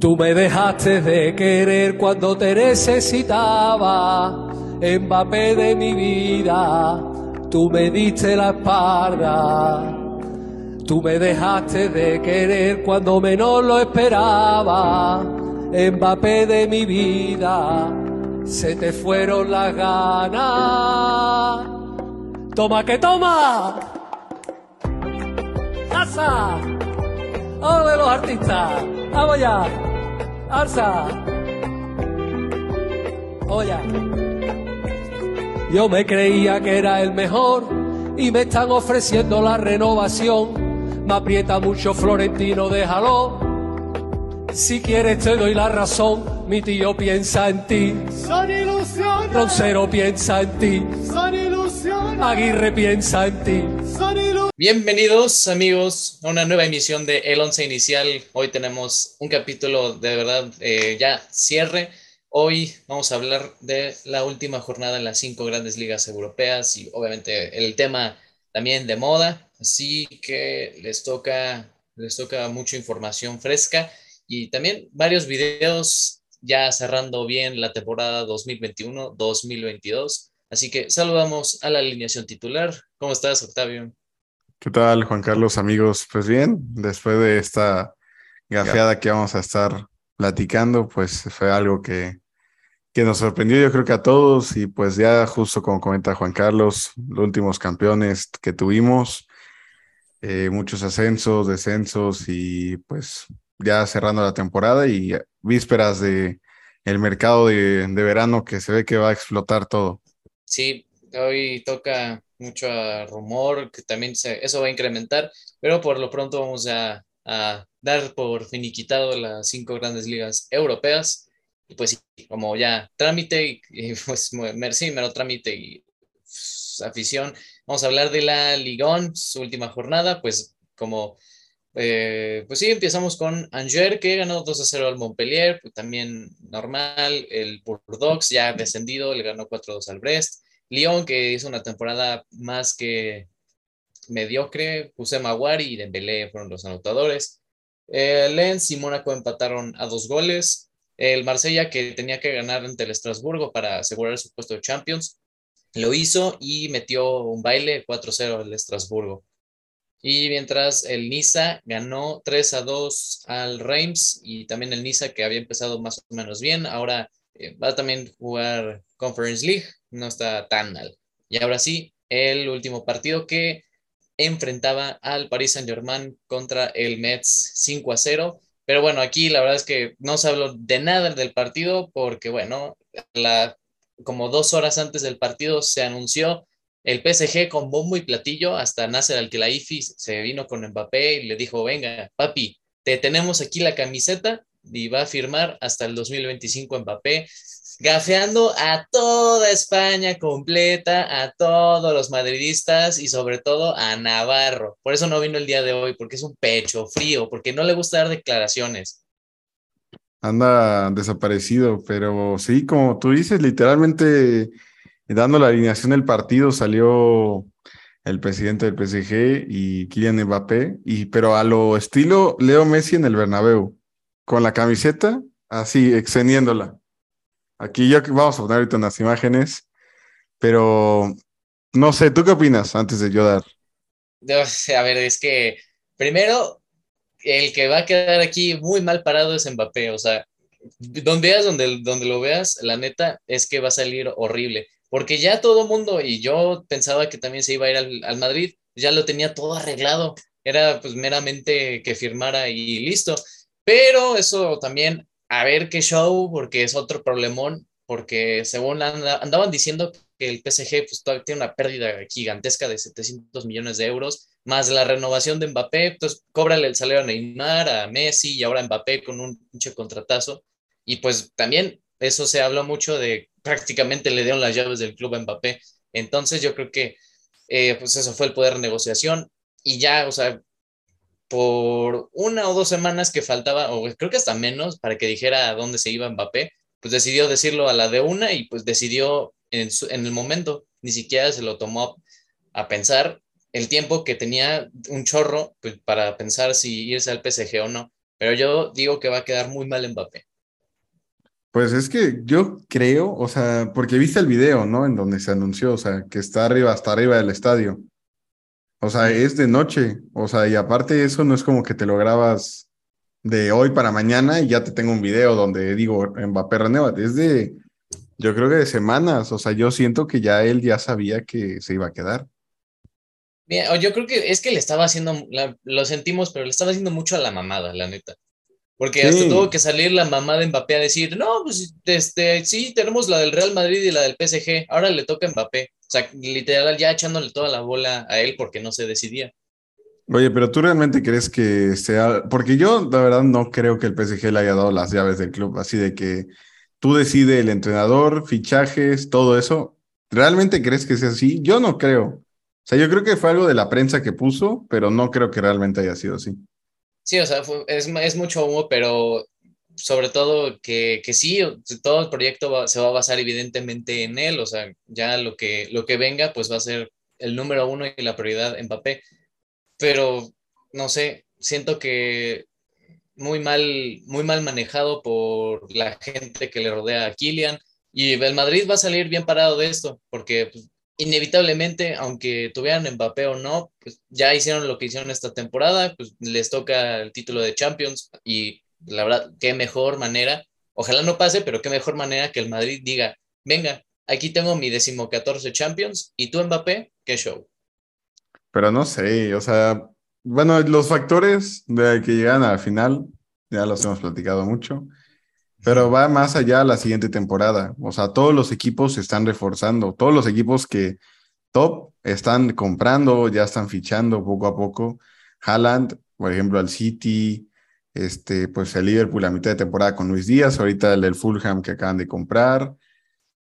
Tú me dejaste de querer cuando te necesitaba, Mbappé de mi vida, tú me diste la espalda. Tú me dejaste de querer cuando menos lo esperaba, Mbappé de mi vida, se te fueron las ganas. Toma que toma. ¡Casa! ¡Ole los artistas! ¡Vamos ya! ¡Alza! Oye. Yo me creía que era el mejor y me están ofreciendo la renovación. Me aprieta mucho Florentino, déjalo. Si quieres te doy la razón, mi tío piensa en ti. Son ilusiones. Roncero piensa en ti. Son ilusiones. Aguirre piensa en ti. Bienvenidos amigos a una nueva emisión de El Once Inicial. Hoy tenemos un capítulo de verdad eh, ya cierre. Hoy vamos a hablar de la última jornada en las cinco grandes ligas europeas y obviamente el tema también de moda. Así que les toca, les toca mucha información fresca y también varios videos ya cerrando bien la temporada 2021-2022. Así que saludamos a la alineación titular. ¿Cómo estás, Octavio? ¿Qué tal, Juan Carlos, amigos? Pues bien, después de esta gafeada que vamos a estar platicando, pues fue algo que, que nos sorprendió yo creo que a todos y pues ya justo como comenta Juan Carlos, los últimos campeones que tuvimos, eh, muchos ascensos, descensos y pues ya cerrando la temporada y vísperas de el mercado de, de verano que se ve que va a explotar todo. Sí, hoy toca mucho rumor, que también se, eso va a incrementar, pero por lo pronto vamos a, a dar por finiquitado las cinco grandes ligas europeas. Y pues como ya trámite y, pues sí, mero trámite y pues, afición, vamos a hablar de la Ligón, su última jornada, pues como eh, pues sí, empezamos con Angers, que ganó 2 a 0 al Montpellier, pues también normal. El Bordeaux ya descendido, le ganó 4 a 2 al Brest. Lyon, que hizo una temporada más que mediocre, José Maguari y Dembélé fueron los anotadores. Eh, Lens y Mónaco empataron a dos goles. El Marsella, que tenía que ganar ante el Estrasburgo para asegurar su puesto de Champions, lo hizo y metió un baile 4-0 al Estrasburgo. Y mientras el Niza ganó 3 a 2 al Reims y también el Niza que había empezado más o menos bien, ahora eh, va a también jugar Conference League, no está tan mal. Y ahora sí, el último partido que enfrentaba al Paris Saint-Germain contra el Mets 5 a 0. Pero bueno, aquí la verdad es que no se habló de nada del partido porque, bueno, la, como dos horas antes del partido se anunció el PSG con bombo y platillo, hasta Nasser Al-Khelaifi se vino con Mbappé y le dijo, venga, papi, te tenemos aquí la camiseta y va a firmar hasta el 2025 Mbappé, gafeando a toda España completa, a todos los madridistas y sobre todo a Navarro. Por eso no vino el día de hoy, porque es un pecho frío, porque no le gusta dar declaraciones. Anda desaparecido, pero sí, como tú dices, literalmente dando la alineación del partido salió el presidente del PSG y Kylian Mbappé, y, pero a lo estilo Leo Messi en el Bernabéu, con la camiseta así, extendiéndola. Aquí ya vamos a poner ahorita unas imágenes, pero no sé, ¿tú qué opinas antes de yo dar? A ver, es que primero, el que va a quedar aquí muy mal parado es Mbappé, o sea, donde veas, donde, donde lo veas, la neta es que va a salir horrible porque ya todo mundo, y yo pensaba que también se iba a ir al, al, Madrid, ya lo tenía todo arreglado, era pues meramente que firmara y listo, pero eso también, a ver qué show, porque es otro problemón, porque según anda, andaban diciendo que el PSG pues tiene una pérdida gigantesca de 700 millones de euros, más la renovación de Mbappé, entonces cóbrale el salario a Neymar, a Messi y ahora Mbappé con un pinche contratazo, y pues también eso se habló mucho de prácticamente le dieron las llaves del club a Mbappé. Entonces yo creo que eh, pues eso fue el poder de negociación y ya, o sea, por una o dos semanas que faltaba, o creo que hasta menos, para que dijera a dónde se iba Mbappé, pues decidió decirlo a la de una y pues decidió en, en el momento, ni siquiera se lo tomó a pensar el tiempo que tenía un chorro pues, para pensar si irse al PSG o no. pero yo digo que va a quedar muy mal Mbappé. Pues es que yo creo, o sea, porque viste el video, ¿no? En donde se anunció, o sea, que está arriba, hasta arriba del estadio. O sea, es de noche, o sea, y aparte eso no es como que te lo grabas de hoy para mañana y ya te tengo un video donde digo Mbappé renueva, es de, yo creo que de semanas, o sea, yo siento que ya él ya sabía que se iba a quedar. Yo creo que es que le estaba haciendo, lo sentimos, pero le estaba haciendo mucho a la mamada, la neta. Porque hasta tuvo que salir la mamá de Mbappé a decir, no, pues este, sí, tenemos la del Real Madrid y la del PSG, ahora le toca a Mbappé. O sea, literal, ya echándole toda la bola a él porque no se decidía. Oye, pero tú realmente crees que sea, porque yo la verdad no creo que el PSG le haya dado las llaves del club, así de que tú decides el entrenador, fichajes, todo eso. ¿Realmente crees que sea así? Yo no creo. O sea, yo creo que fue algo de la prensa que puso, pero no creo que realmente haya sido así. Sí, o sea, es, es, mucho humo, pero sobre todo que, que sí, todo el proyecto se va a basar evidentemente en él, o sea, ya lo que, lo que venga, pues va a ser el número uno y la prioridad en papel. Pero, no sé, siento que muy mal, muy mal manejado por la gente que le rodea a Kylian. Y el Madrid va a salir bien parado de esto, porque pues, inevitablemente, aunque tuvieran Mbappé o no, pues ya hicieron lo que hicieron esta temporada, pues les toca el título de Champions y la verdad, qué mejor manera, ojalá no pase, pero qué mejor manera que el Madrid diga, venga, aquí tengo mi decimocatorce Champions y tú Mbappé, qué show. Pero no sé, o sea, bueno, los factores de que llegan a la final, ya los hemos platicado mucho, pero va más allá la siguiente temporada. O sea, todos los equipos se están reforzando, todos los equipos que top están comprando, ya están fichando poco a poco. Haaland, por ejemplo, al City, este, pues el Liverpool a mitad de temporada con Luis Díaz, ahorita el del Fulham que acaban de comprar.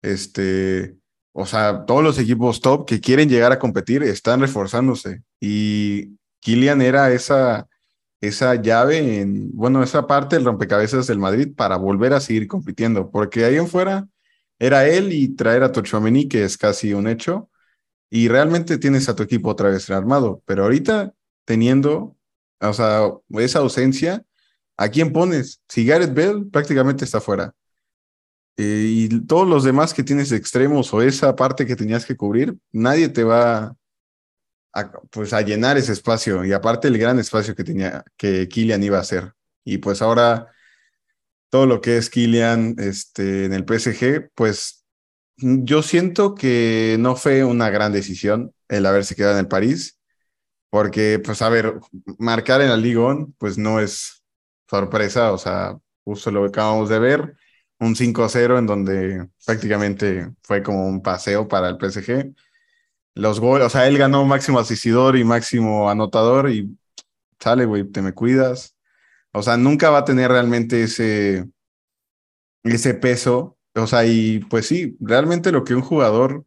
Este, o sea, todos los equipos top que quieren llegar a competir están reforzándose. Y Kylian era esa, esa llave, en, bueno, esa parte del rompecabezas del Madrid para volver a seguir compitiendo, porque ahí en fuera era él y traer a Tochomeni, que es casi un hecho, y realmente tienes a tu equipo otra vez armado, pero ahorita teniendo, o sea, esa ausencia, ¿a quién pones? Si Gareth Bell prácticamente está fuera. Eh, y todos los demás que tienes extremos o esa parte que tenías que cubrir, nadie te va pues a llenar ese espacio y aparte el gran espacio que tenía que Kylian iba a hacer. Y pues ahora todo lo que es Kylian este, en el PSG, pues yo siento que no fue una gran decisión el haberse quedado en el París, porque pues a ver, marcar en la Liga pues no es sorpresa, o sea, justo lo que acabamos de ver un 5-0 en donde prácticamente fue como un paseo para el PSG. Los goles, o sea, él ganó máximo asistidor y máximo anotador y sale, güey, te me cuidas. O sea, nunca va a tener realmente ese, ese peso. O sea, y pues sí, realmente lo que un jugador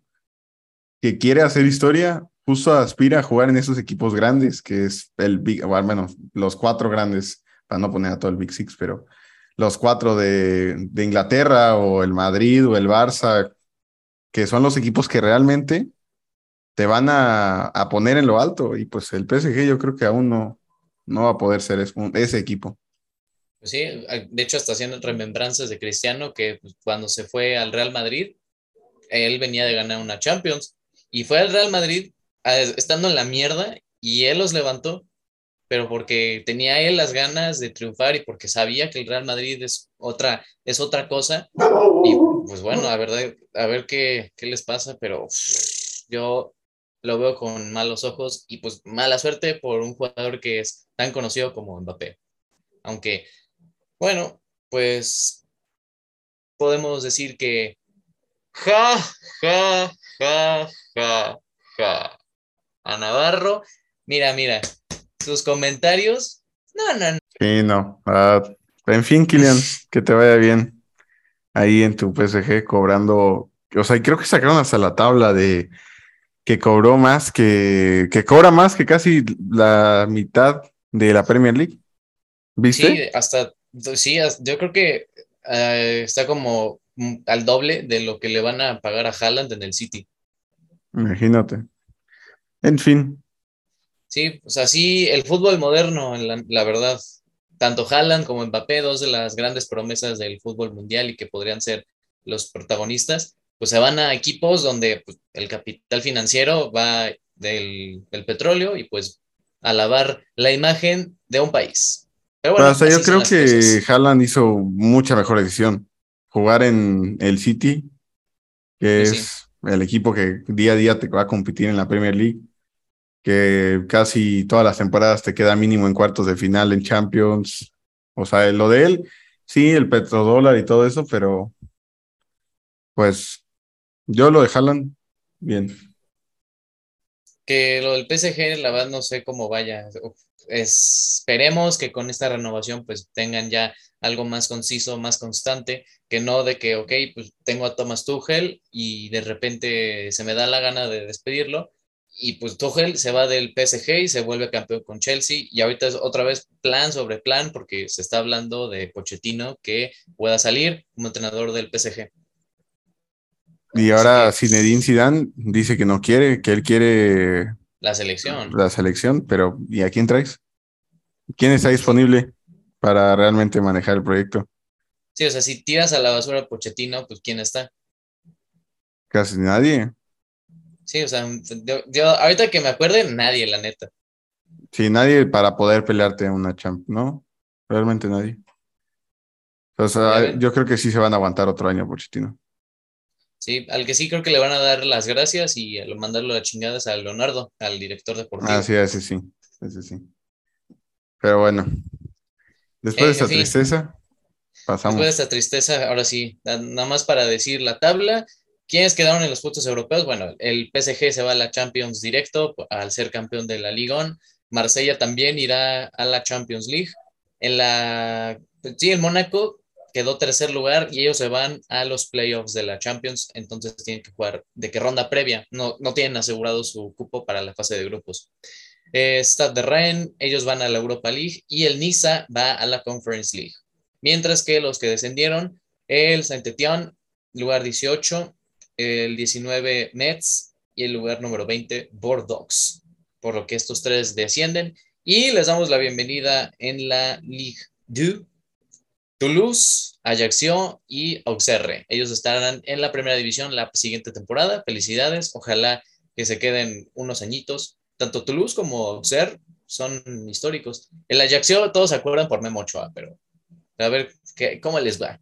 que quiere hacer historia justo aspira a jugar en esos equipos grandes, que es el Big, o al menos los cuatro grandes, para no poner a todo el Big Six, pero los cuatro de, Inglaterra o el Madrid o el Barça, que son los equipos que realmente te van a, poner en lo alto. Y pues el PSG yo creo que aún no, no va a poder ser ese equipo. Pues sí, de hecho está haciendo remembranzas de Cristiano que pues, cuando se fue al Real Madrid, él venía de ganar una Champions y fue al Real Madrid estando en la mierda y él los levantó pero porque tenía él las ganas de triunfar y porque sabía que el Real Madrid es otra, es otra cosa. Y pues bueno, la verdad, a ver qué, qué les pasa, pero yo lo veo con malos ojos y pues mala suerte por un jugador que es tan conocido como Mbappé. Aunque, bueno, pues podemos decir que ja, ja, ja, ja, ja. A Navarro, mira, mira, sus comentarios. No, no, no. Sí, no. En fin, Kilian, que te vaya bien ahí en tu PSG cobrando. O sea, creo que sacaron hasta la tabla de que cobró más que, que cobra más que casi la mitad de la Premier League. ¿Viste? Sí, hasta, sí, yo creo que eh, está como al doble de lo que le van a pagar a Haaland en el City. Imagínate. En fin, Sí, o sea, sí, el fútbol moderno, la, la verdad. tanto Haaland como Mbappé, dos de las grandes promesas del fútbol mundial y que podrían ser los protagonistas, pues se van a equipos donde pues, el capital financiero va del, del, petróleo y pues a lavar la imagen de un país. Pero bueno, Pero, o sea, yo creo que Haaland hizo mucha mejor decisión. Jugar en el City, que es sí. el equipo que día a día te va a competir en la Premier League, que casi todas las temporadas te queda mínimo en cuartos de final en Champions. O sea, lo de él, sí, el petrodólar y todo eso, pero pues yo lo de bien. Que lo del PSG, la verdad no sé cómo vaya. Esperemos que con esta renovación pues tengan ya algo más conciso, más constante, que no de que, ok, pues tengo a Thomas Tuchel y de repente se me da la gana de despedirlo y pues Tuchel se va del PSG y se vuelve campeón con Chelsea y ahorita es otra vez plan sobre plan porque se está hablando de Pochettino que pueda salir como entrenador del PSG. Y ahora Zinedine Zidane dice que no quiere, que él quiere la selección. La selección, pero ¿y a quién traes? ¿Quién está disponible para realmente manejar el proyecto? Sí, o sea, si tiras a la basura a Pochettino, pues ¿quién está? Casi nadie. Sí, o sea, yo, yo, ahorita que me acuerde, nadie, la neta. Sí, nadie para poder pelearte una champ, ¿no? Realmente nadie. O sea, yo creo que sí se van a aguantar otro año Pochettino. Sí, al que sí creo que le van a dar las gracias y a mandarlo a la chingada es a Leonardo, al director deportivo. Ah, sí, ese sí, ese sí. Pero bueno, después eh, de esta fin, tristeza, pasamos. Después de esta tristeza, ahora sí, nada más para decir la tabla. ¿Quiénes quedaron en los puntos europeos? Bueno, el PSG se va a la Champions directo al ser campeón de la Liga. Marsella también irá a la Champions League. En la, sí, el Mónaco quedó tercer lugar y ellos se van a los playoffs de la Champions, entonces tienen que jugar de qué ronda previa, no, no tienen asegurado su cupo para la fase de grupos. Eh, Stade de Rennes, ellos van a la Europa League y el Niza va a la Conference League. Mientras que los que descendieron, el Saint-Étienne, lugar 18, el 19 Nets y el lugar número 20 Bordeaux, por lo que estos tres descienden y les damos la bienvenida en la Ligue 2. Toulouse, Ajaccio y Auxerre. Ellos estarán en la primera división la siguiente temporada. Felicidades. Ojalá que se queden unos añitos. Tanto Toulouse como Auxerre son históricos. El Ajaccio todos se acuerdan por Memo Ochoa, pero a ver ¿qué, cómo les va.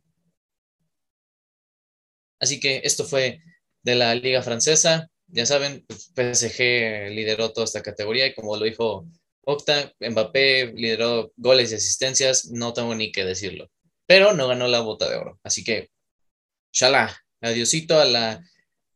Así que esto fue de la Liga Francesa. Ya saben, PSG lideró toda esta categoría y como lo dijo Octa, Mbappé lideró goles y asistencias, no tengo ni que decirlo, pero no ganó la bota de oro. Así que, shalá, adiosito a la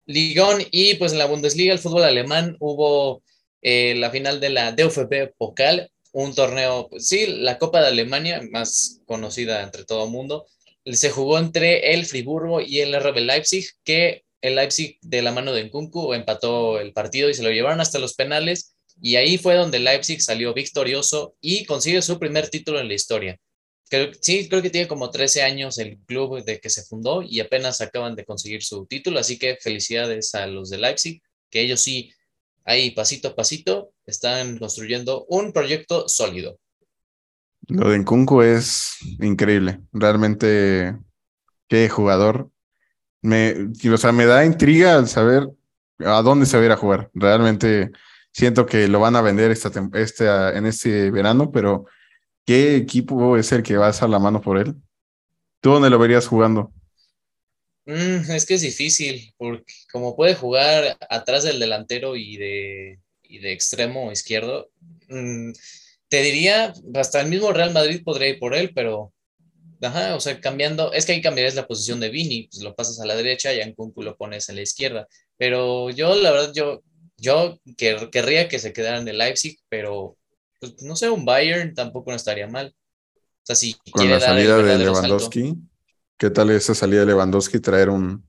Ligón y pues en la Bundesliga, el fútbol alemán, hubo eh, la final de la DFB Pokal, un torneo, pues, sí, la Copa de Alemania, más conocida entre todo el mundo, se jugó entre el Friburgo y el RB Leipzig, que el Leipzig de la mano de Nkunku empató el partido y se lo llevaron hasta los penales y ahí fue donde Leipzig salió victorioso y consigue su primer título en la historia. Creo, sí, creo que tiene como 13 años el club de que se fundó y apenas acaban de conseguir su título, así que felicidades a los de Leipzig, que ellos sí, ahí pasito a pasito, están construyendo un proyecto sólido. Lo de Nkunku es increíble. Realmente, qué jugador. Me, o sea, me da intriga al saber a dónde se va a ir a jugar. Realmente siento que lo van a vender esta, esta, en este verano, pero ¿qué equipo es el que va a hacer la mano por él? ¿Tú dónde lo verías jugando? Mm, es que es difícil, porque como puede jugar atrás del delantero y de, y de extremo izquierdo, mmm, te diría, hasta el mismo Real Madrid podría ir por él, pero, ajá, o sea, cambiando, es que ahí cambiarías la posición de Vini, pues lo pasas a la derecha y a Nkunku lo pones a la izquierda. Pero yo, la verdad, yo, yo querría que se quedaran de Leipzig, pero, pues, no sé, un Bayern tampoco no estaría mal. O sea, si Con la salida de Lewandowski, salto. ¿qué tal esa salida de Lewandowski? Traer un,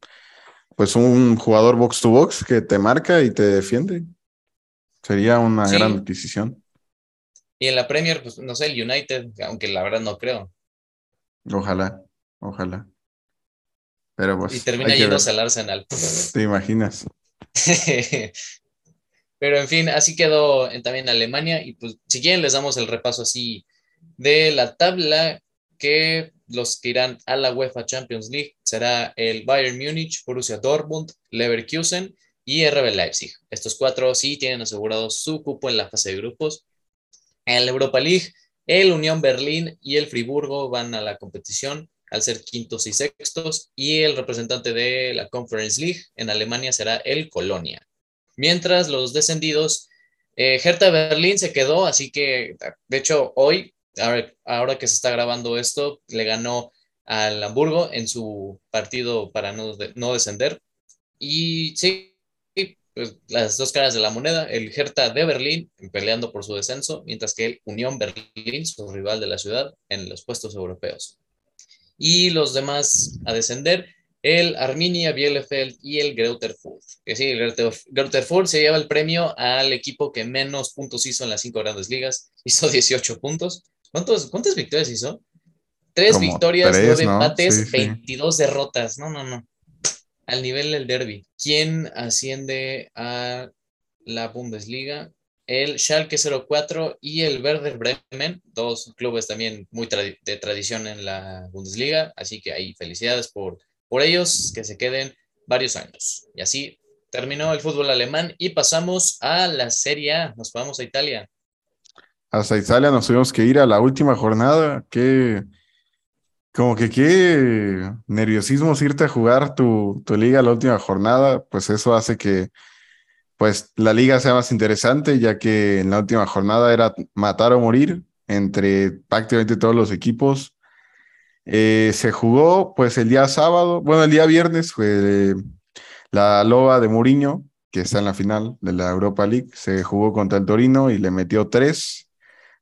pues un jugador box to box que te marca y te defiende. Sería una sí. gran adquisición. Y en la Premier, pues no sé, el United, aunque la verdad no creo. Ojalá, ojalá. Pero pues. Y termina yéndose al Arsenal. ¿Te imaginas? Pero en fin, así quedó en, también Alemania. Y pues, si quieren, les damos el repaso así de la tabla que los que irán a la UEFA Champions League será el Bayern Múnich, Borussia Dortmund, Leverkusen y RB Leipzig. Estos cuatro sí tienen asegurado su cupo en la fase de grupos. En la Europa League, el Unión Berlín y el Friburgo van a la competición al ser quintos y sextos y el representante de la Conference League en Alemania será el Colonia. Mientras los descendidos, eh, Hertha Berlín se quedó, así que de hecho hoy, ahora, que se está grabando esto, le ganó al Hamburgo en su partido para no, no descender. Y sí, pues, las dos caras de la moneda, el Hertha de Berlín peleando por su descenso, mientras que el Unión Berlín, su rival de la ciudad, en los puestos europeos. Y los demás a descender, el Arminia Bielefeld y el Greuther Fürth. Que sí, el Fürth se lleva el premio al equipo que menos puntos hizo en las cinco grandes ligas, hizo 18 puntos. ¿Cuántos, ¿Cuántas victorias hizo? Tres victorias, nueve empates, 22 derrotas. No, no, no al nivel del derby. ¿Quién asciende a la Bundesliga? El Schalke 04 y el Werder Bremen, dos clubes también muy de tradición en la Bundesliga, así que ahí felicidades por, por ellos, que se queden varios años. Y así terminó el fútbol alemán y pasamos a la Serie A, nos vamos a Italia. Hasta Italia nos tuvimos que ir a la última jornada, que como que qué nerviosismo irte a jugar tu, tu liga la última jornada, pues eso hace que pues la liga sea más interesante, ya que en la última jornada era matar o morir entre prácticamente todos los equipos. Eh, se jugó pues el día sábado, bueno, el día viernes fue la Loba de Mourinho, que está en la final de la Europa League, se jugó contra el Torino y le metió tres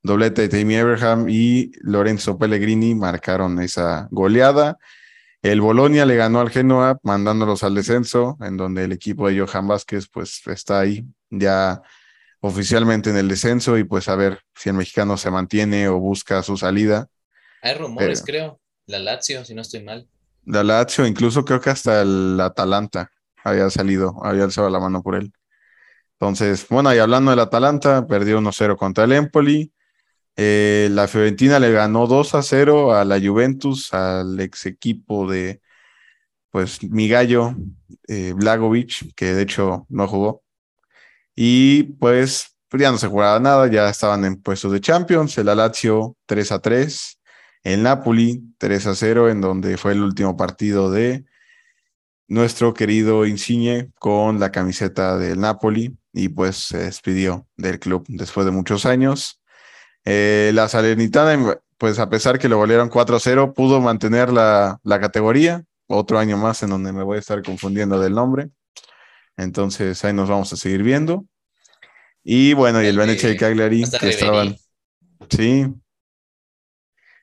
doblete de Tammy Abraham y Lorenzo Pellegrini marcaron esa goleada. El Bolonia le ganó al Genoa mandándolos al descenso, en donde el equipo de Johan Vázquez pues está ahí ya oficialmente en el descenso y pues a ver si el mexicano se mantiene o busca su salida. Hay rumores, creo. La Lazio, si no estoy mal. La Lazio, incluso creo que hasta el Atalanta había salido, había alzado la mano por él. Entonces, bueno, y hablando del Atalanta, perdió 1-0 contra el Empoli. Eh, la Fiorentina le ganó 2 a 0 a la Juventus, al ex equipo de pues mi gallo eh, Blagovic, que de hecho no jugó. Y pues ya no se jugaba nada, ya estaban en puestos de Champions. El Lazio 3 a 3, el Napoli 3 a 0, en donde fue el último partido de nuestro querido Insigne con la camiseta del Napoli y pues se despidió del club después de muchos años. Eh, la Salernitana, pues a pesar que lo volvieron 4-0, pudo mantener la, categoría. Otro año más en donde me voy a estar confundiendo del nombre. Entonces ahí nos vamos a seguir viendo. Y bueno, y el Venecia y Cagliari que estaban. Sí.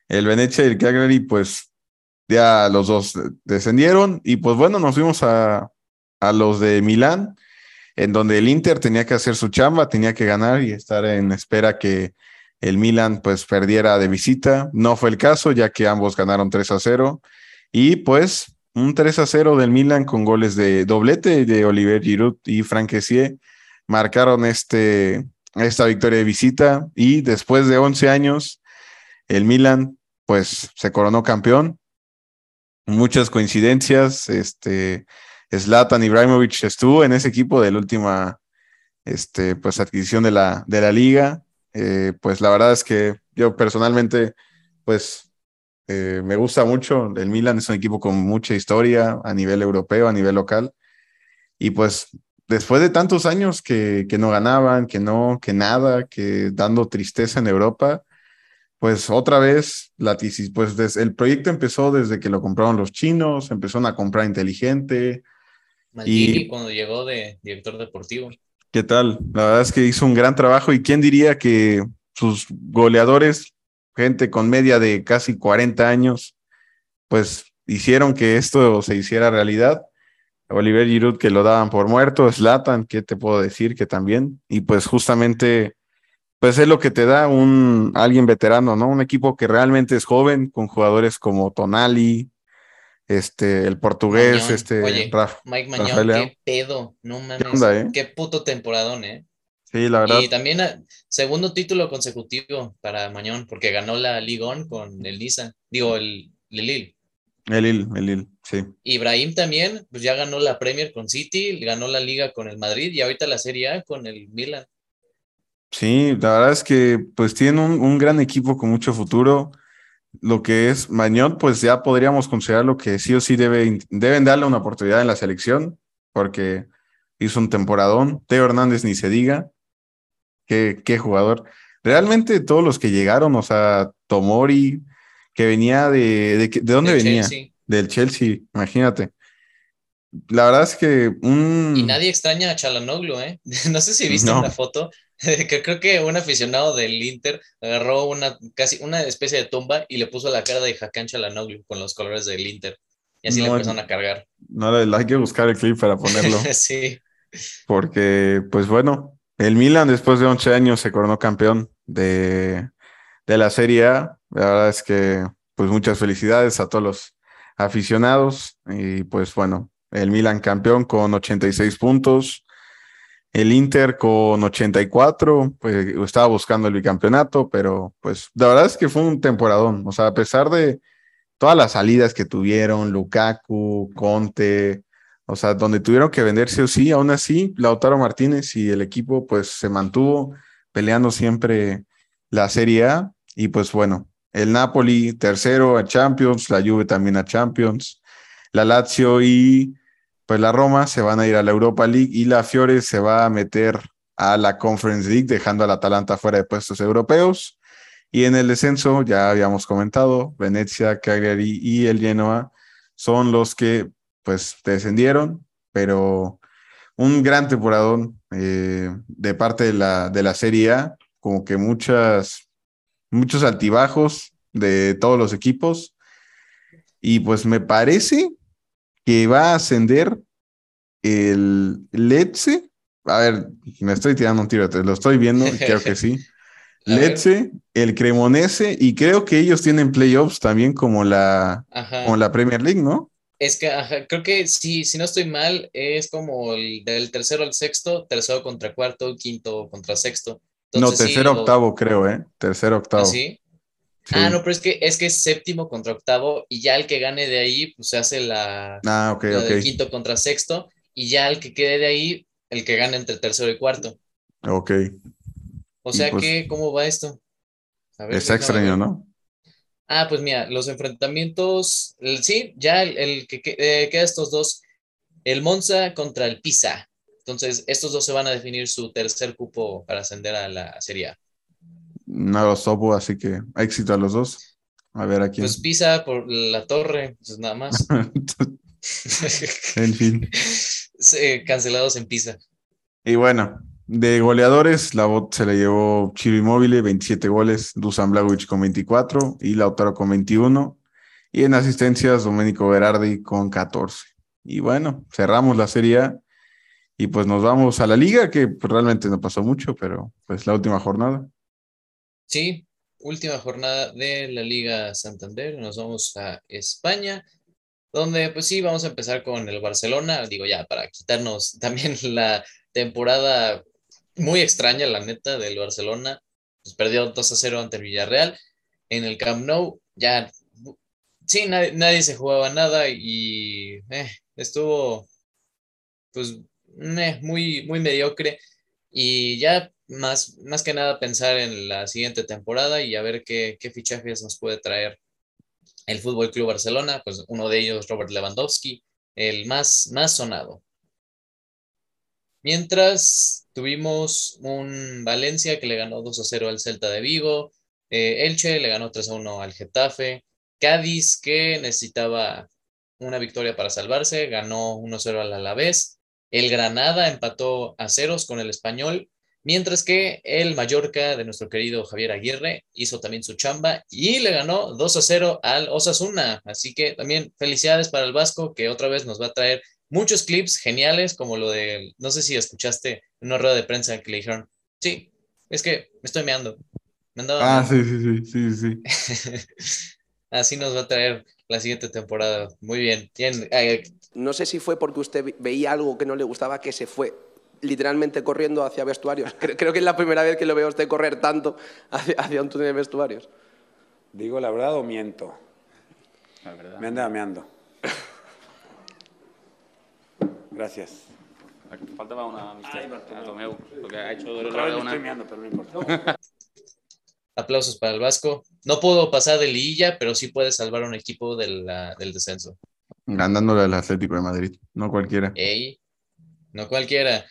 El Venecia y el Cagliari, pues ya los dos descendieron. Y pues bueno, nos fuimos a, a los de Milán, en donde el Inter tenía que hacer su chamba, tenía que ganar y estar en espera que el Milan pues perdiera de visita. No fue el caso, ya que ambos ganaron 3 a 0. Y pues un 3 a 0 del Milan con goles de doblete de Oliver Giroud y Frank marcaron este, esta victoria de visita. Y después de 11 años, el Milan pues se coronó campeón. Muchas coincidencias. Este, Zlatan Ibrahimovic estuvo en ese equipo de la última este, pues, adquisición de la, de la liga eh, pues la verdad es que yo personalmente, pues eh, me gusta mucho. El Milan es un equipo con mucha historia a nivel europeo, a nivel local. Y pues después de tantos años que, que no ganaban, que no, que nada, que dando tristeza en Europa, pues otra vez, la, pues el proyecto empezó desde que lo compraron los chinos, empezaron a comprar inteligente. y cuando llegó de director deportivo. ¿Qué tal? La verdad es que hizo un gran trabajo y quién diría que sus goleadores, gente con media de casi 40 años, pues hicieron que esto se hiciera realidad. Oliver Giroud que lo daban por muerto, Slatan, ¿qué te puedo decir? Que también. Y pues justamente, pues es lo que te da un alguien veterano, ¿no? Un equipo que realmente es joven, con jugadores como Tonali, este, el portugués, este, Oye, Mike Mañón, qué pedo, no mames, eh? qué puto temporadón, eh. Sí, la verdad. Y también ah, segundo título consecutivo para Mañón, porque ganó la Ligón con el Niza, digo, el Lille. El Lille, el Lille, sí. Ibrahim también, pues ya ganó la Premier con City, ganó la Liga con el Madrid y ahorita la Serie A con el Milan. Sí, la verdad es que pues tiene un, un gran equipo con mucho futuro. Lo que es Mañón, pues ya podríamos considerarlo que sí o sí debe, deben darle una oportunidad en la selección, porque hizo un temporadón. Teo Hernández ni se diga. Qué, qué jugador. Realmente todos los que llegaron, o sea, Tomori, que venía de. ¿De, de dónde Del venía? Chelsea. Del Chelsea, imagínate. La verdad es que un. Y nadie extraña a Chalanoglu, ¿eh? No sé si viste No. una foto, que creo que un aficionado del Inter agarró una casi una especie de tumba y le puso la cara de Hakan Chalanoglu con los colores del Inter. Y así le No, empezaron a cargar. No, hay que buscar el clip para ponerlo. sí. porque, pues bueno, el Milan después de 11 años se coronó campeón de, de la Serie A. La verdad es que, pues muchas felicidades a todos los aficionados. Y pues bueno, el Milan campeón con 86 puntos. El Inter con 84, pues estaba buscando el bicampeonato, pero pues la verdad es que fue un temporadón. O sea, a pesar de todas las salidas que tuvieron, Lukaku, Conte, o sea, donde tuvieron que vender sí o sí, aún así, Lautaro Martínez y el equipo pues se mantuvo peleando siempre la Serie A y pues bueno, el Napoli tercero a Champions, la Juve también a Champions, la Lazio y pues la Roma se van a ir a la Europa League y la Fiore se va a meter a la Conference League dejando al Atalanta fuera de puestos europeos. Y en el descenso, ya habíamos comentado, Venecia, Cagliari y el Genoa son los que pues descendieron, pero un gran temporadón eh, de parte de la, de la Serie A, como que muchas, muchos altibajos de todos los equipos. Y pues me parece que va a ascender el Lecce. A ver, me estoy tirando un tiro, te lo estoy viendo creo que sí. Lecce, el Cremonese, y creo que ellos tienen playoffs también como la, Ajá. como la Premier League, ¿no? Es que ajá, creo que sí, si no estoy mal, es como el del tercero al sexto, tercero contra cuarto, quinto contra sexto. no, sí, tercero, lo- octavo, creo, ¿eh? Tercero, octavo. ¿Ah, sí? Sí. Ah, no, pero es que es que es séptimo contra octavo y ya el que gane de ahí, pues se hace la, Ah, la ok. quinto contra sexto y ya el que quede de ahí, el que gane entre tercero y cuarto. Ok. O sea pues- que, ¿cómo va esto? A ver, Está déjame extraño. ¿no? Ah, pues mira, los enfrentamientos, el- sí, ya el, el que, que- eh, queda estos dos, el Monza contra el Pisa. Entonces, estos dos se van a definir su tercer cupo para ascender a la Serie A. No los topo, así que éxito a los dos. A ver a quién. Pues Pisa por la torre, pues nada más. en fin. Cancelados en Pisa. Y bueno, de goleadores, la bot se le llevó Chiro Immobile, 27 goles, Dusan Blagovic con 24 y Lautaro con 21. Y en asistencias, Domenico Berardi con 14. Y bueno, cerramos la Serie A y pues nos vamos a la liga, que pues, realmente no pasó mucho, pero pues la última jornada. Sí, última jornada de la Liga Santander. Nos vamos a España, donde pues sí, vamos a empezar con el Barcelona. Digo ya, para quitarnos también la temporada muy extraña, la neta, del Barcelona. Pues perdió 2 a 0 ante el Villarreal. En el Camp Nou, ya, sí, nadie, nadie se jugaba nada y eh, estuvo pues eh, muy, muy mediocre. Y ya más, más que nada pensar en la siguiente temporada y a ver qué, qué fichajes nos puede traer el Fútbol Club Barcelona, pues uno de ellos Robert Lewandowski, el más, más sonado. Mientras tuvimos un Valencia que le ganó 2 a 0 al Celta de Vigo, eh, Elche le ganó 3 a 1 al Getafe, Cádiz que necesitaba una victoria para salvarse, ganó 1 a 0 al Alavés, el Granada empató a ceros con el Español, mientras que el Mallorca de nuestro querido Javier Aguirre hizo también su chamba y le ganó 2 a 0 al Osasuna. Así que también felicidades para el Vasco que otra vez nos va a traer muchos clips geniales como lo de, no sé si escuchaste una rueda de prensa que le dijeron, sí, es que me estoy meando. Me andaba Ah, meando". sí, sí, sí, sí, sí. Así nos va a traer la siguiente temporada. Muy bien. No sé si fue porque usted ve- veía algo que no le gustaba que se fue literalmente corriendo hacia vestuarios. Creo, creo que es la primera vez que lo veo a usted correr tanto hacia, hacia un túnel de vestuarios. ¿Digo la verdad o miento? La verdad. Me anda meando. Gracias. Faltaba una amistad a Tomeu, porque ha hecho una... meando, pero no importa. Aplausos para el Vasco. No pudo pasar de liguilla, pero sí puede salvar a un equipo de la- del descenso. Ganándole al Atlético de Madrid, no cualquiera. Ey, no cualquiera.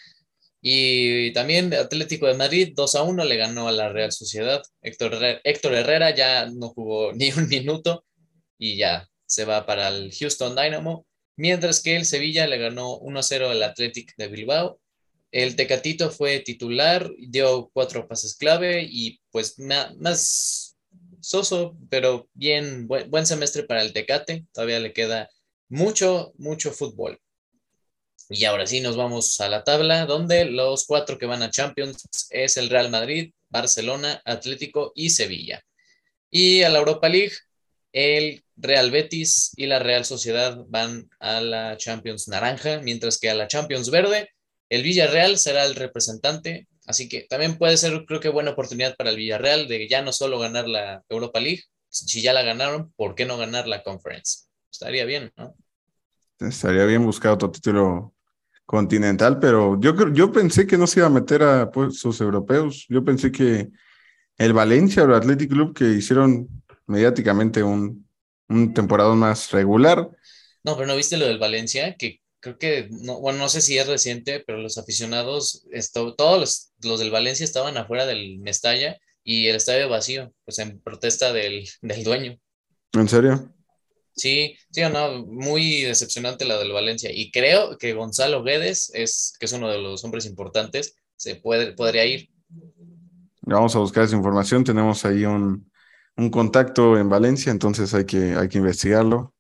Y también Atlético de Madrid 2 a 1 le ganó a la Real Sociedad. Héctor Héctor Herrera ya no jugó ni un minuto y ya se va para el Houston Dynamo. Mientras que el Sevilla le ganó 1 a 0 al Athletic de Bilbao. El Tecatito fue titular, dio cuatro pases clave y pues más soso, pero bien, buen, buen semestre para el Tecate. Todavía le queda mucho, mucho fútbol. Y ahora sí nos vamos a la tabla, donde los cuatro que van a Champions es el Real Madrid, Barcelona, Atlético y Sevilla. Y a la Europa League, el Real Betis y la Real Sociedad van a la Champions naranja, mientras que a la Champions verde, el Villarreal será el representante. Así que también puede ser, creo que, buena oportunidad para el Villarreal de ya no solo ganar la Europa League, si ya la ganaron, ¿por qué no ganar la Conference? Estaría bien, ¿no? Estaría bien buscar otro título continental, pero yo, creo- yo pensé que no se iba a meter a puestos europeos. Yo pensé que el Valencia o el Athletic Club que hicieron mediáticamente un, un temporada más regular, No, pero ¿no viste lo del Valencia? Que creo que, no, bueno, no sé si es reciente, pero los aficionados, esto, todos los, los del Valencia estaban afuera del Mestalla y el estadio vacío, pues en protesta del, del dueño. ¿en serio? Sí, sí o no, muy decepcionante la del Valencia. Y creo que Gonzalo Guedes, es, que es uno de los hombres importantes, se puede, podría ir. Vamos a buscar esa información. Tenemos ahí un, un contacto en Valencia, entonces hay que, hay que investigarlo.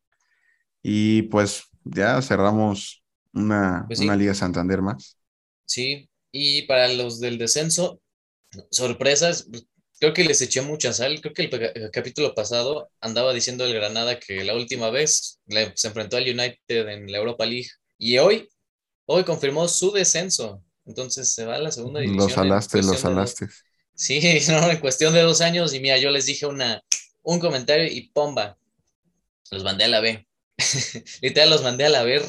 Y pues ya cerramos una, Pues sí. una Liga Santander más. Sí, y para los del descenso, sorpresas, creo que les eché mucha sal. Creo que el, capítulo pasado andaba diciendo el Granada que la última vez le- se enfrentó al United en la Europa League y hoy, hoy confirmó su descenso. Entonces se va a la segunda división. Los salaste, los dos- salaste. Sí, no, en cuestión de dos años y mira, yo les dije una, un comentario y pomba, los mandé a la B. Literal, los mandé a la B.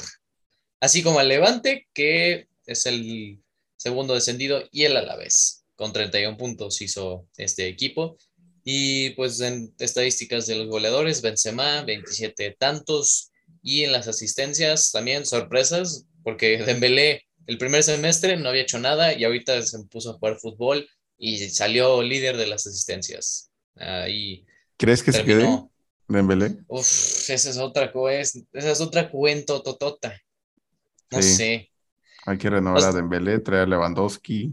Así como al Levante, que es el segundo descendido, y el Alavés, con 31 puntos hizo este equipo. Y pues en estadísticas de los goleadores, Benzema, 27 tantos, y en las asistencias también sorpresas, porque Dembélé el primer semestre no había hecho nada y ahorita se puso a jugar fútbol y salió líder de las asistencias. Ahí ¿Crees que se quede terminó. Dembélé? Uf, esa es otra cosa, esa es otra cuento totota. No Sí. sé. Hay que renovar a Pues- Dembélé, traer a Lewandowski.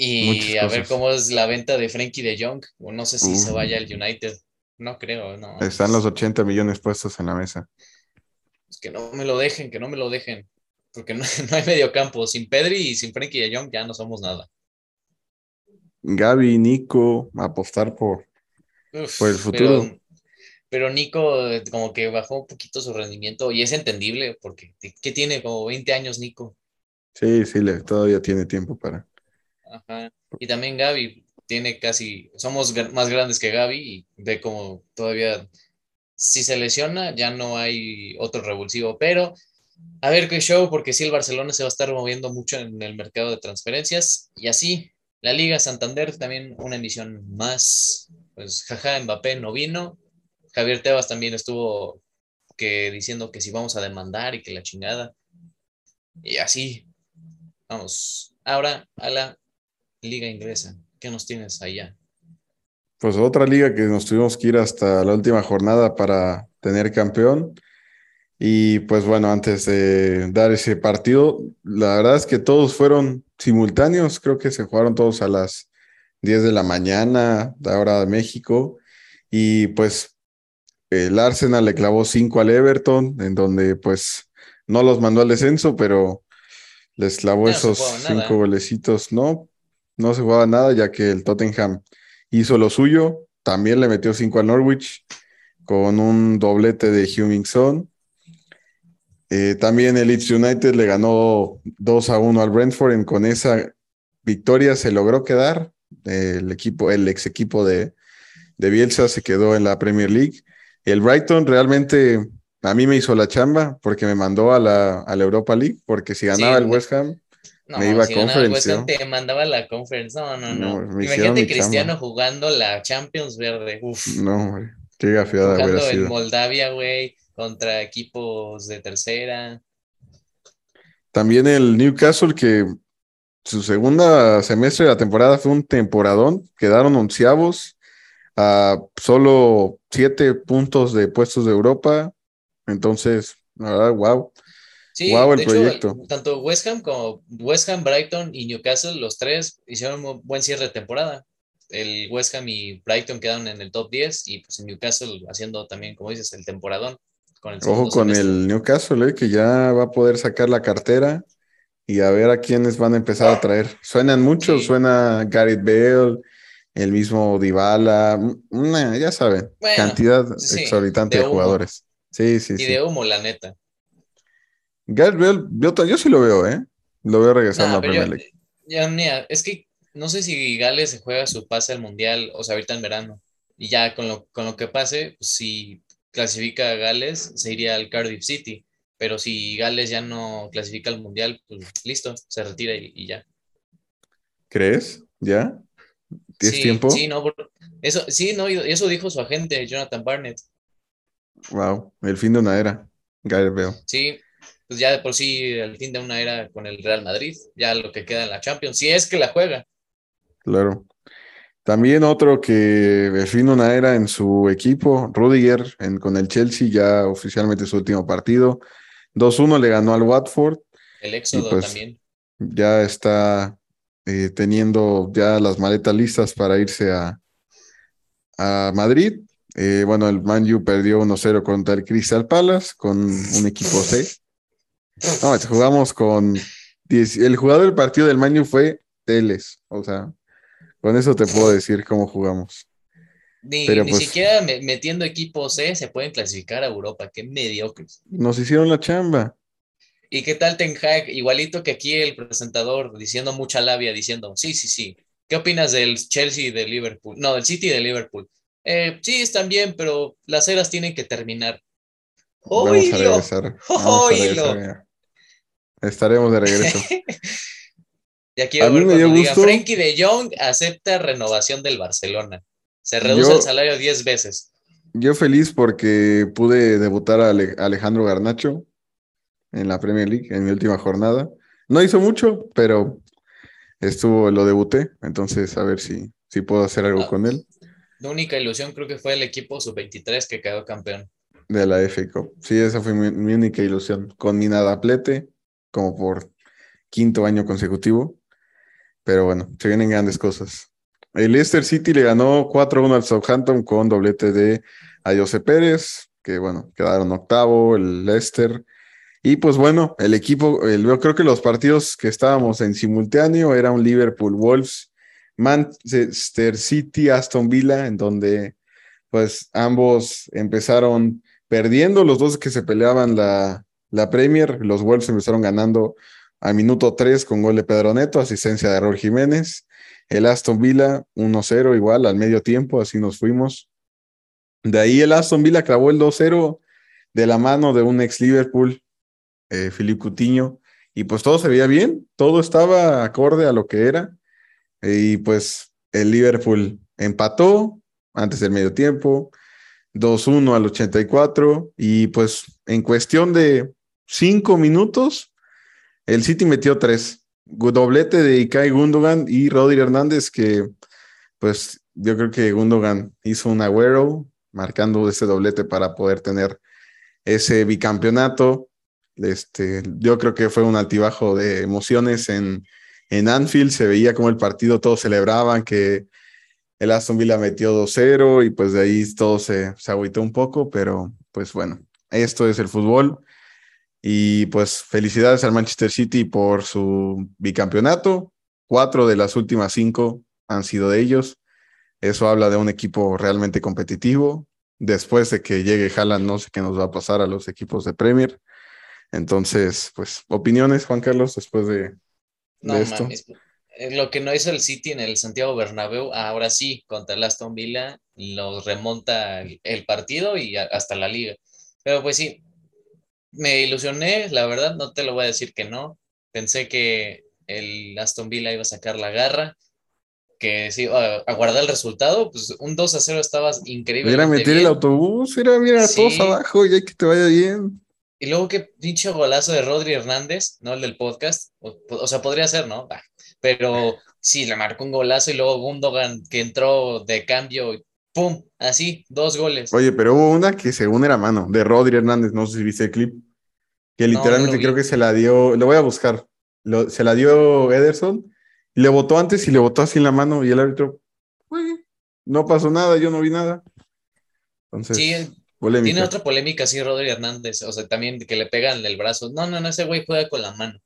Y a ver cómo es la venta de Frankie de Jong. No sé si se vaya al United. No creo, no. Están los 80 millones puestos en la mesa. Pues que no me lo dejen, que no me lo dejen. Porque no, no hay medio campo. Sin Pedri y sin Frankie de Jong ya no somos nada. Gaby, Nico, apostar por. Uf, Por el futuro. Pero, pero Nico eh, como que bajó un poquito su rendimiento y es entendible porque ¿qué tiene? Como 20 años Nico. Sí, sí, le, todavía tiene tiempo para. Ajá. Y también Gaby tiene casi, somos más grandes que Gaby y ve como todavía, si se lesiona, ya no hay otro revulsivo, pero a ver qué show, porque sí el Barcelona se va a estar moviendo mucho en el mercado de transferencias y así, la Liga Santander también una emisión más, pues jaja, Mbappé no vino, Javier Tebas también estuvo que diciendo que si vamos a demandar y que la chingada, y así, vamos, ahora a la Liga Inglesa. ¿Qué nos tienes allá? Pues otra liga que nos tuvimos que ir hasta la última jornada para tener campeón. Y pues bueno, antes de dar ese partido, la verdad es que todos fueron simultáneos. Creo que se jugaron todos a las 10 de la mañana, de hora de México. Y pues el Arsenal le clavó 5 al Everton, en donde pues no los mandó al descenso, pero les clavó no esos jugaba nada. cinco golecitos. No, no se jugaba nada, ya que el Tottenham hizo lo suyo. También le metió 5 al Norwich con un doblete de Humming Son. Eh, también el Leeds United le ganó 2 a 1 al Brentford. En, con esa victoria se logró quedar. El equipo, el ex equipo de, de Bielsa se quedó en la Premier League. El Brighton realmente a mí me hizo la chamba porque me mandó a la, a la Europa League, porque si ganaba Sí, el West Ham, No, Me iba a si conference, te mandaba la conference. No, no, No, no. Imagínate Cristiano chamba. jugando la Champions Verde. Uf. no, hombre, qué gafiada hubiera jugando en. Moldavia, güey, contra equipos de tercera. También el Newcastle, que su segunda semestre de la temporada fue un temporadón, quedaron onceavos a solo siete puntos de puestos de Europa. Entonces, la verdad, wow. Sí, Guau, el de hecho, proyecto. tanto West Ham como West Ham, Brighton y Newcastle, los tres hicieron un buen cierre de temporada. El West Ham y Brighton quedaron en el top 10 y pues Newcastle haciendo también, como dices, el temporadón. Con el Ojo con semestre. el Newcastle, eh, que ya va a poder sacar la cartera y a ver a quiénes van a empezar a traer. Suenan muchos, Sí. suena Gareth Bale, el mismo Dybala, ya saben, Bueno, cantidad sí, exorbitante de jugadores. Sí, sí, Y sí. de humo, la neta. Bale, yo, yo sí lo veo, ¿eh? Lo veo regresando Nah, a Premier yo- League. ya, mira, es que no sé si Gales se juega su pase al mundial, o sea, ahorita en verano. Y ya con lo, con lo que pase, pues, si clasifica a Gales, se iría al Cardiff City. Pero si Gales ya no clasifica al mundial, pues listo, se retira y, y ya. ¿Crees? ¿Ya? ¿Es sí, tiempo? Sí, no, eso, sí, no, eso dijo su agente, Jonathan Barnett. Wow, el fin de una era. Bale. Sí, pues ya de por sí el fin de una era con el Real Madrid, ya lo que queda en la Champions, si es que la juega. Claro. También otro que define una era en su equipo, Rudiger, en, con el Chelsea, ya oficialmente su último partido. 2-1 le ganó al Watford, El éxodo pues, también. ya está eh, teniendo ya las maletas listas para irse a, a Madrid. Eh, bueno, el Man U perdió 1-0 contra el Crystal Palace con un equipo C. No, jugamos con 10 el jugador del partido del Man U fue Teles, o sea, con eso te puedo decir cómo jugamos. Ni, pero ni pues- siquiera me- metiendo equipos C se pueden clasificar a Europa, qué mediocres. Nos hicieron la chamba. ¿Y qué tal Ten Hag? Igualito que aquí el presentador diciendo mucha labia, diciendo, sí, sí, sí. ¿Qué opinas del Chelsea y de Liverpool? No, del City y de Liverpool. Eh, sí, están bien, pero las eras tienen que terminar. Vamos a ¡Oílo! regresar. Vamos a Oílo. regresar. Estaremos de regreso. Ya quiero A mí ver me cuando dio diga, gusto. Frenkie de Jong acepta renovación del Barcelona. Se reduce Yo- el salario 10 veces. Yo feliz porque pude debutar a Ale- Alejandro Garnacho en la Premier League en mi última jornada. No hizo mucho, pero estuvo, lo debuté, entonces a ver si, si puedo hacer algo Ah. con él La única ilusión creo que fue el equipo sub-23 que quedó campeón. de la FA Cup. Sí, esa fue mi, mi única ilusión. Con mi nadaplete, como por quinto año consecutivo. Pero bueno, se vienen grandes cosas. El Leicester City le ganó 4-1 al Southampton con doblete de Ayose Pérez, que bueno, quedaron octavo, el Leicester. Y pues bueno, el equipo, yo creo que los partidos que estábamos en simultáneo era un Liverpool Wolves, Manchester City, Aston Villa, en donde pues ambos empezaron perdiendo, los dos que se peleaban la, la Premier, los Wolves empezaron ganando al minuto 3 con gol de Pedro Neto, asistencia de Raúl Jiménez. El Aston Villa 1-0 igual al medio tiempo, así nos fuimos. De ahí el Aston Villa clavó el 2-0 de la mano de un ex Liverpool, eh, Filipe Coutinho, y pues todo se veía bien, todo estaba acorde a lo que era. Y pues el Liverpool empató antes del medio tiempo, 2-1 al 84, y pues en cuestión de cinco minutos, el City metió tres. Doblete de Ikai Gundogan y Rodri Hernández, que pues yo creo que Gundogan hizo un agüero marcando ese doblete para poder tener ese bicampeonato. Este, yo creo que fue un altibajo de emociones en, en Anfield. Se veía como el partido todos celebraban que el Aston Villa metió 2-0 y pues de ahí todo se, se agüitó un poco, pero pues bueno, esto es el fútbol. Y pues felicidades al Manchester City por su bicampeonato. Cuatro de las últimas cinco han sido de ellos. Eso habla de un equipo realmente competitivo. Después de que llegue Haaland, no sé qué nos va a pasar a los equipos de Premier. Entonces, pues, opiniones, Juan Carlos, después de, No de esto. mames. Eh, Lo que no hizo el City en el Santiago Bernabéu, ahora sí, contra el Aston Villa, los remonta el, el partido y a- hasta la liga. Pero pues sí, me ilusioné, la verdad, no te lo voy a decir que no. Pensé que el Aston Villa iba a sacar la garra, que sí, a, a guardar el resultado, pues un 2 a 0 estaba increíble. Era meter el autobús, era mira a todos Sí. abajo y hay que te vaya bien. Y luego qué pinche golazo de Rodri Hernández, ¿no? El del podcast. O, o sea, podría ser, ¿no? Bah, Pero sí, le marcó un golazo y luego Gundogan que entró de cambio y ¡pum! Así, dos goles. Oye, pero hubo una que según era mano, de Rodri Hernández, no sé si viste el clip, que No, no literalmente creo que se la dio, lo voy a buscar, lo- se la dio Ederson, y le votó antes y le votó así en la mano, y el árbitro, "Güey, no pasó nada, yo no vi nada. Entonces, Sí, polémica. tiene otra polémica así Rodri Hernández. O sea, también que le pegan el brazo. No, no, no, ese güey juega con la mano.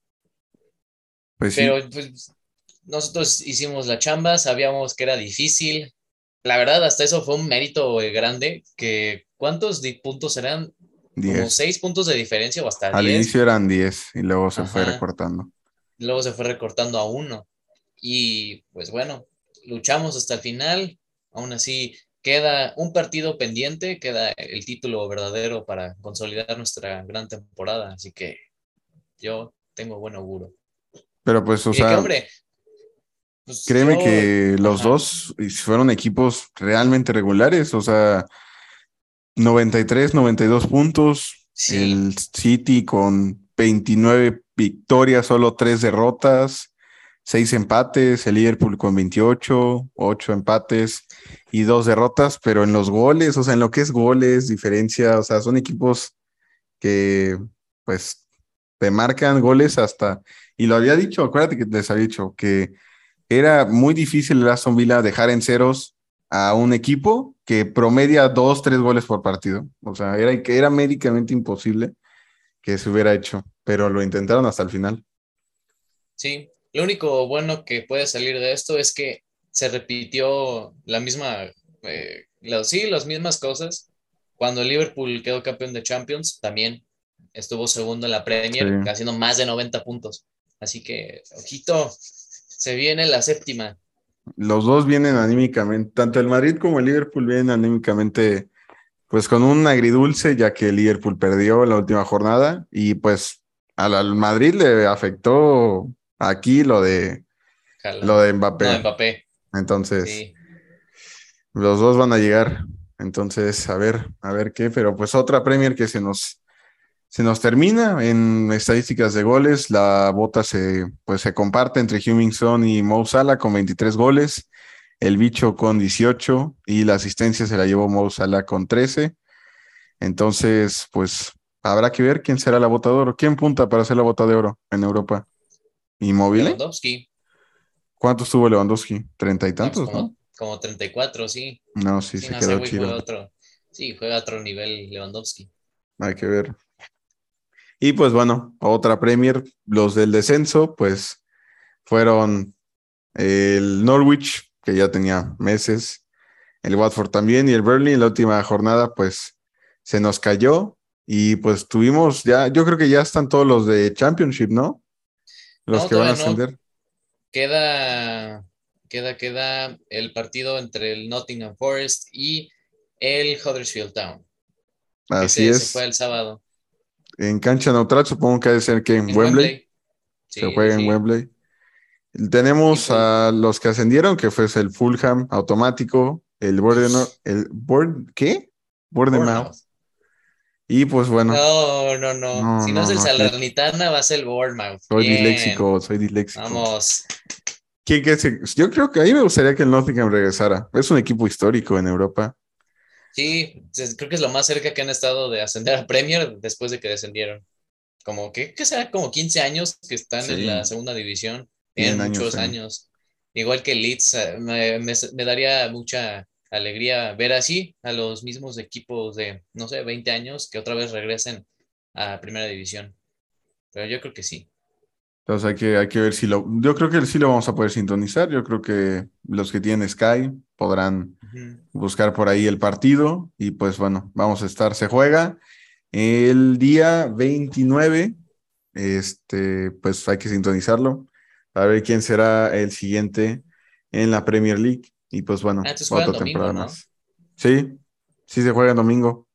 Pues sí, Pero pues, nosotros hicimos la chamba, sabíamos que era difícil. La verdad, hasta eso fue un mérito eh, grande. Que, ¿Cuántos puntos eran? Como 10. seis puntos de diferencia o hasta Al 10. inicio eran 10 y luego se fue Ajá. recortando. luego se fue recortando a uno. Y pues bueno, luchamos hasta el final. Aún así, queda un partido pendiente, queda el título verdadero para consolidar nuestra gran temporada. Así que yo tengo buen auguro. Pero pues, o de que, sea, hombre, pues, créeme yo- que los Ajá. dos fueron equipos realmente regulares, o sea, 93, 92 puntos, Sí. el City con 29 victorias, solo 3 derrotas, 6 empates, el Liverpool con 28, 8 empates y 2 derrotas, pero en los goles, o sea, en lo que es goles, diferencia, o sea, son equipos que pues te marcan goles hasta, y lo había dicho, acuérdate que les había dicho que era muy difícil el Aston Villa dejar en ceros a un equipo que promedia dos, tres goles por partido. O sea, era, que era médicamente imposible que se hubiera hecho, pero lo intentaron hasta el final. Sí, lo único bueno que puede salir de esto es que se repitió la misma, eh, la- sí, las mismas cosas. Cuando Liverpool quedó campeón de Champions, también estuvo segundo en la Premier, Sí. haciendo más de 90 puntos. Así que, ojito, se viene la séptima. Los dos vienen anímicamente, tanto el Madrid como el Liverpool vienen anímicamente, pues con un agridulce, ya que el Liverpool perdió la última jornada y pues al, al Madrid le afectó aquí lo de, lo de Mbappé. No, Mbappé. Entonces, Sí. Los dos van a llegar. Entonces, a ver, a ver qué, pero pues otra Premier que se nos, se nos termina en estadísticas de goles. La bota se, pues, se comparte entre Hummingson y Mo Salah con 23 goles, el bicho con 18 y la asistencia se la llevó Mo Salah con 13. Entonces, pues habrá que ver quién será la bota de oro. ¿Quién punta para ser la bota de oro en Europa? ¿Inmóvil? Lewandowski. ¿Cuántos tuvo Lewandowski? ¿Treinta y pues, tantos, como, no? como 34, sí. No, sí, Sí, se no, quedó chido. juega otro. Sí, juega a otro nivel Lewandowski. Hay que ver. Y pues bueno, otra Premier, los del descenso, pues fueron el Norwich, que ya tenía meses, el Watford también, y el Burnley en la última jornada, pues se nos cayó. Y pues tuvimos ya, yo creo que ya están todos los de Championship, ¿no? Los No, que van a no. ascender. Queda, queda, queda el partido entre el Nottingham Forest y el Huddersfield Town. Así Ese se es. fue el sábado. En cancha neutral, supongo que ha de ser que en, En Wembley. Sí, se juega sí. en Wembley. Tenemos a los que ascendieron, que fue el Fulham automático, el Bournemouth, el Bourne- ¿qué? Bournemouth. Y pues bueno, No, no, no. No, si no, no, es el no, Salernitana, va a ser el Bournemouth. soy Bien. disléxico, soy disléxico. Vamos. ¿Quién se- Yo creo que a mí me gustaría que el Nottingham regresara. Es un equipo histórico en Europa. Sí, creo que es lo más cerca que han estado de ascender a Premier después de que descendieron. Como que, ¿qué será? Como 15 años que están Sí. en la segunda división. Tienen años, muchos sí. años. Igual que Leeds, eh, me, me- me daría mucha alegría ver así a los mismos equipos de, no sé, 20 años que otra vez regresen a primera división. Pero yo creo que sí. Entonces hay que, hay que ver si lo. Yo creo que sí lo vamos a poder sintonizar. Yo creo que los que tienen Sky podrán buscar por ahí el partido y pues bueno, vamos a estar, se juega El día 29, este, pues hay que sintonizarlo a ver quién será el siguiente en la Premier League. Y pues bueno, Ah, entonces juegan otra domingo, temporada ¿no? más. Sí, sí se juega en domingo.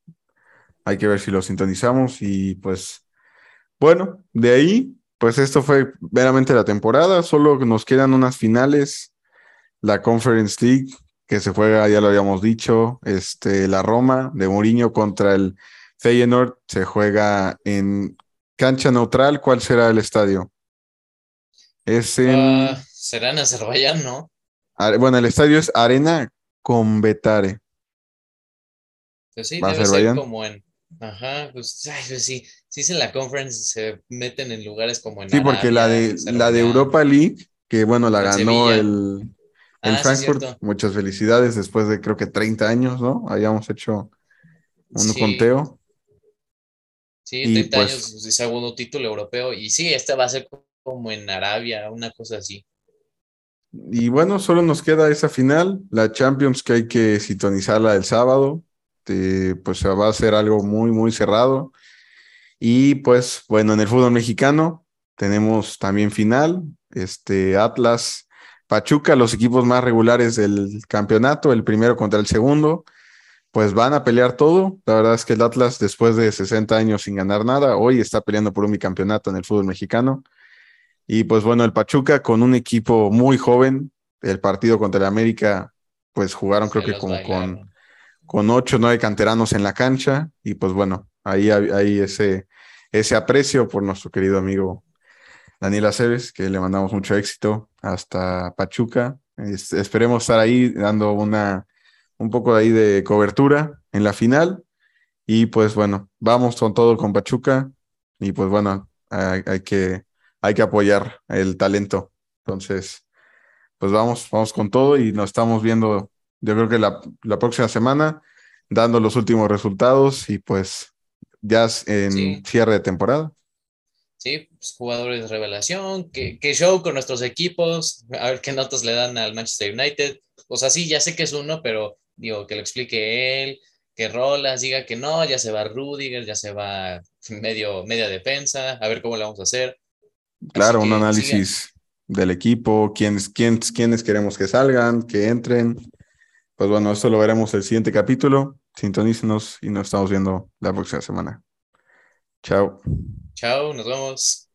Hay que ver si lo sintonizamos y pues bueno, de ahí, pues esto fue meramente la temporada. Solo nos quedan unas finales, la Conference League que se juega, ya lo habíamos dicho, este, la Roma de Mourinho contra el Feyenoord se juega en cancha neutral. ¿Cuál será el estadio? Es en, Ah, será en Azerbaiyán, ¿no? Bueno, el estadio es Arena Convetare. Pues sí, ¿Va a debe ser Azerbaiyán? como en. Ajá, pues, ay, pues sí. Si es en la conference, se meten en lugares como en Sí, porque la de, la de. Europa League, que bueno, la En ganó Sevilla. el, el Ah, Frankfurt. Muchas felicidades después de creo que 30 años, ¿no? Habíamos hecho un Sí. conteo. Sí, Y 30 pues- años de segundo título europeo. Y sí, este va a ser como en Arabia, una cosa así. Y bueno, solo nos queda esa final, la Champions, que hay que sintonizarla el sábado. Eh, pues va a ser algo muy, muy cerrado. Y pues bueno, en el fútbol mexicano tenemos también final, este Atlas, Pachuca, los equipos más regulares del campeonato, el primero contra el segundo, pues van a pelear todo. La verdad es que el Atlas, después de 60 años sin ganar nada, hoy está peleando por un bicampeonato en el fútbol mexicano. Y pues bueno, el Pachuca con un equipo muy joven, el partido contra el América, pues jugaron creo Se que como bailaron. con, con ocho o nueve canteranos en la cancha. Y pues bueno, ahí hay, hay ese, ese aprecio por nuestro querido amigo Daniel Aceves, que le mandamos mucho éxito hasta Pachuca. Es- esperemos estar ahí dando una, un poco de ahí de cobertura en la final. Y pues bueno, vamos con todo con Pachuca. Y pues bueno, hay, hay que, hay que apoyar el talento. Entonces, pues vamos, vamos con todo y nos estamos viendo, yo creo que la, la próxima semana, dando los últimos resultados y pues ya en Sí. cierre de temporada. Sí, pues, jugadores de revelación, que, que show con nuestros equipos, a ver qué notas le dan al Manchester United. O sea, sí, ya sé que es uno, pero digo, que lo explique él, que Rolas diga que no, ya se va Rudiger, ya se va medio, media defensa, a ver cómo le vamos a hacer. Claro, Así un análisis del equipo, quiénes, quiénes, quiénes queremos que salgan, que entren. Pues bueno, esto lo veremos el siguiente capítulo. Sintonícenos y nos estamos viendo la próxima semana. Chao. Chao, nos vemos.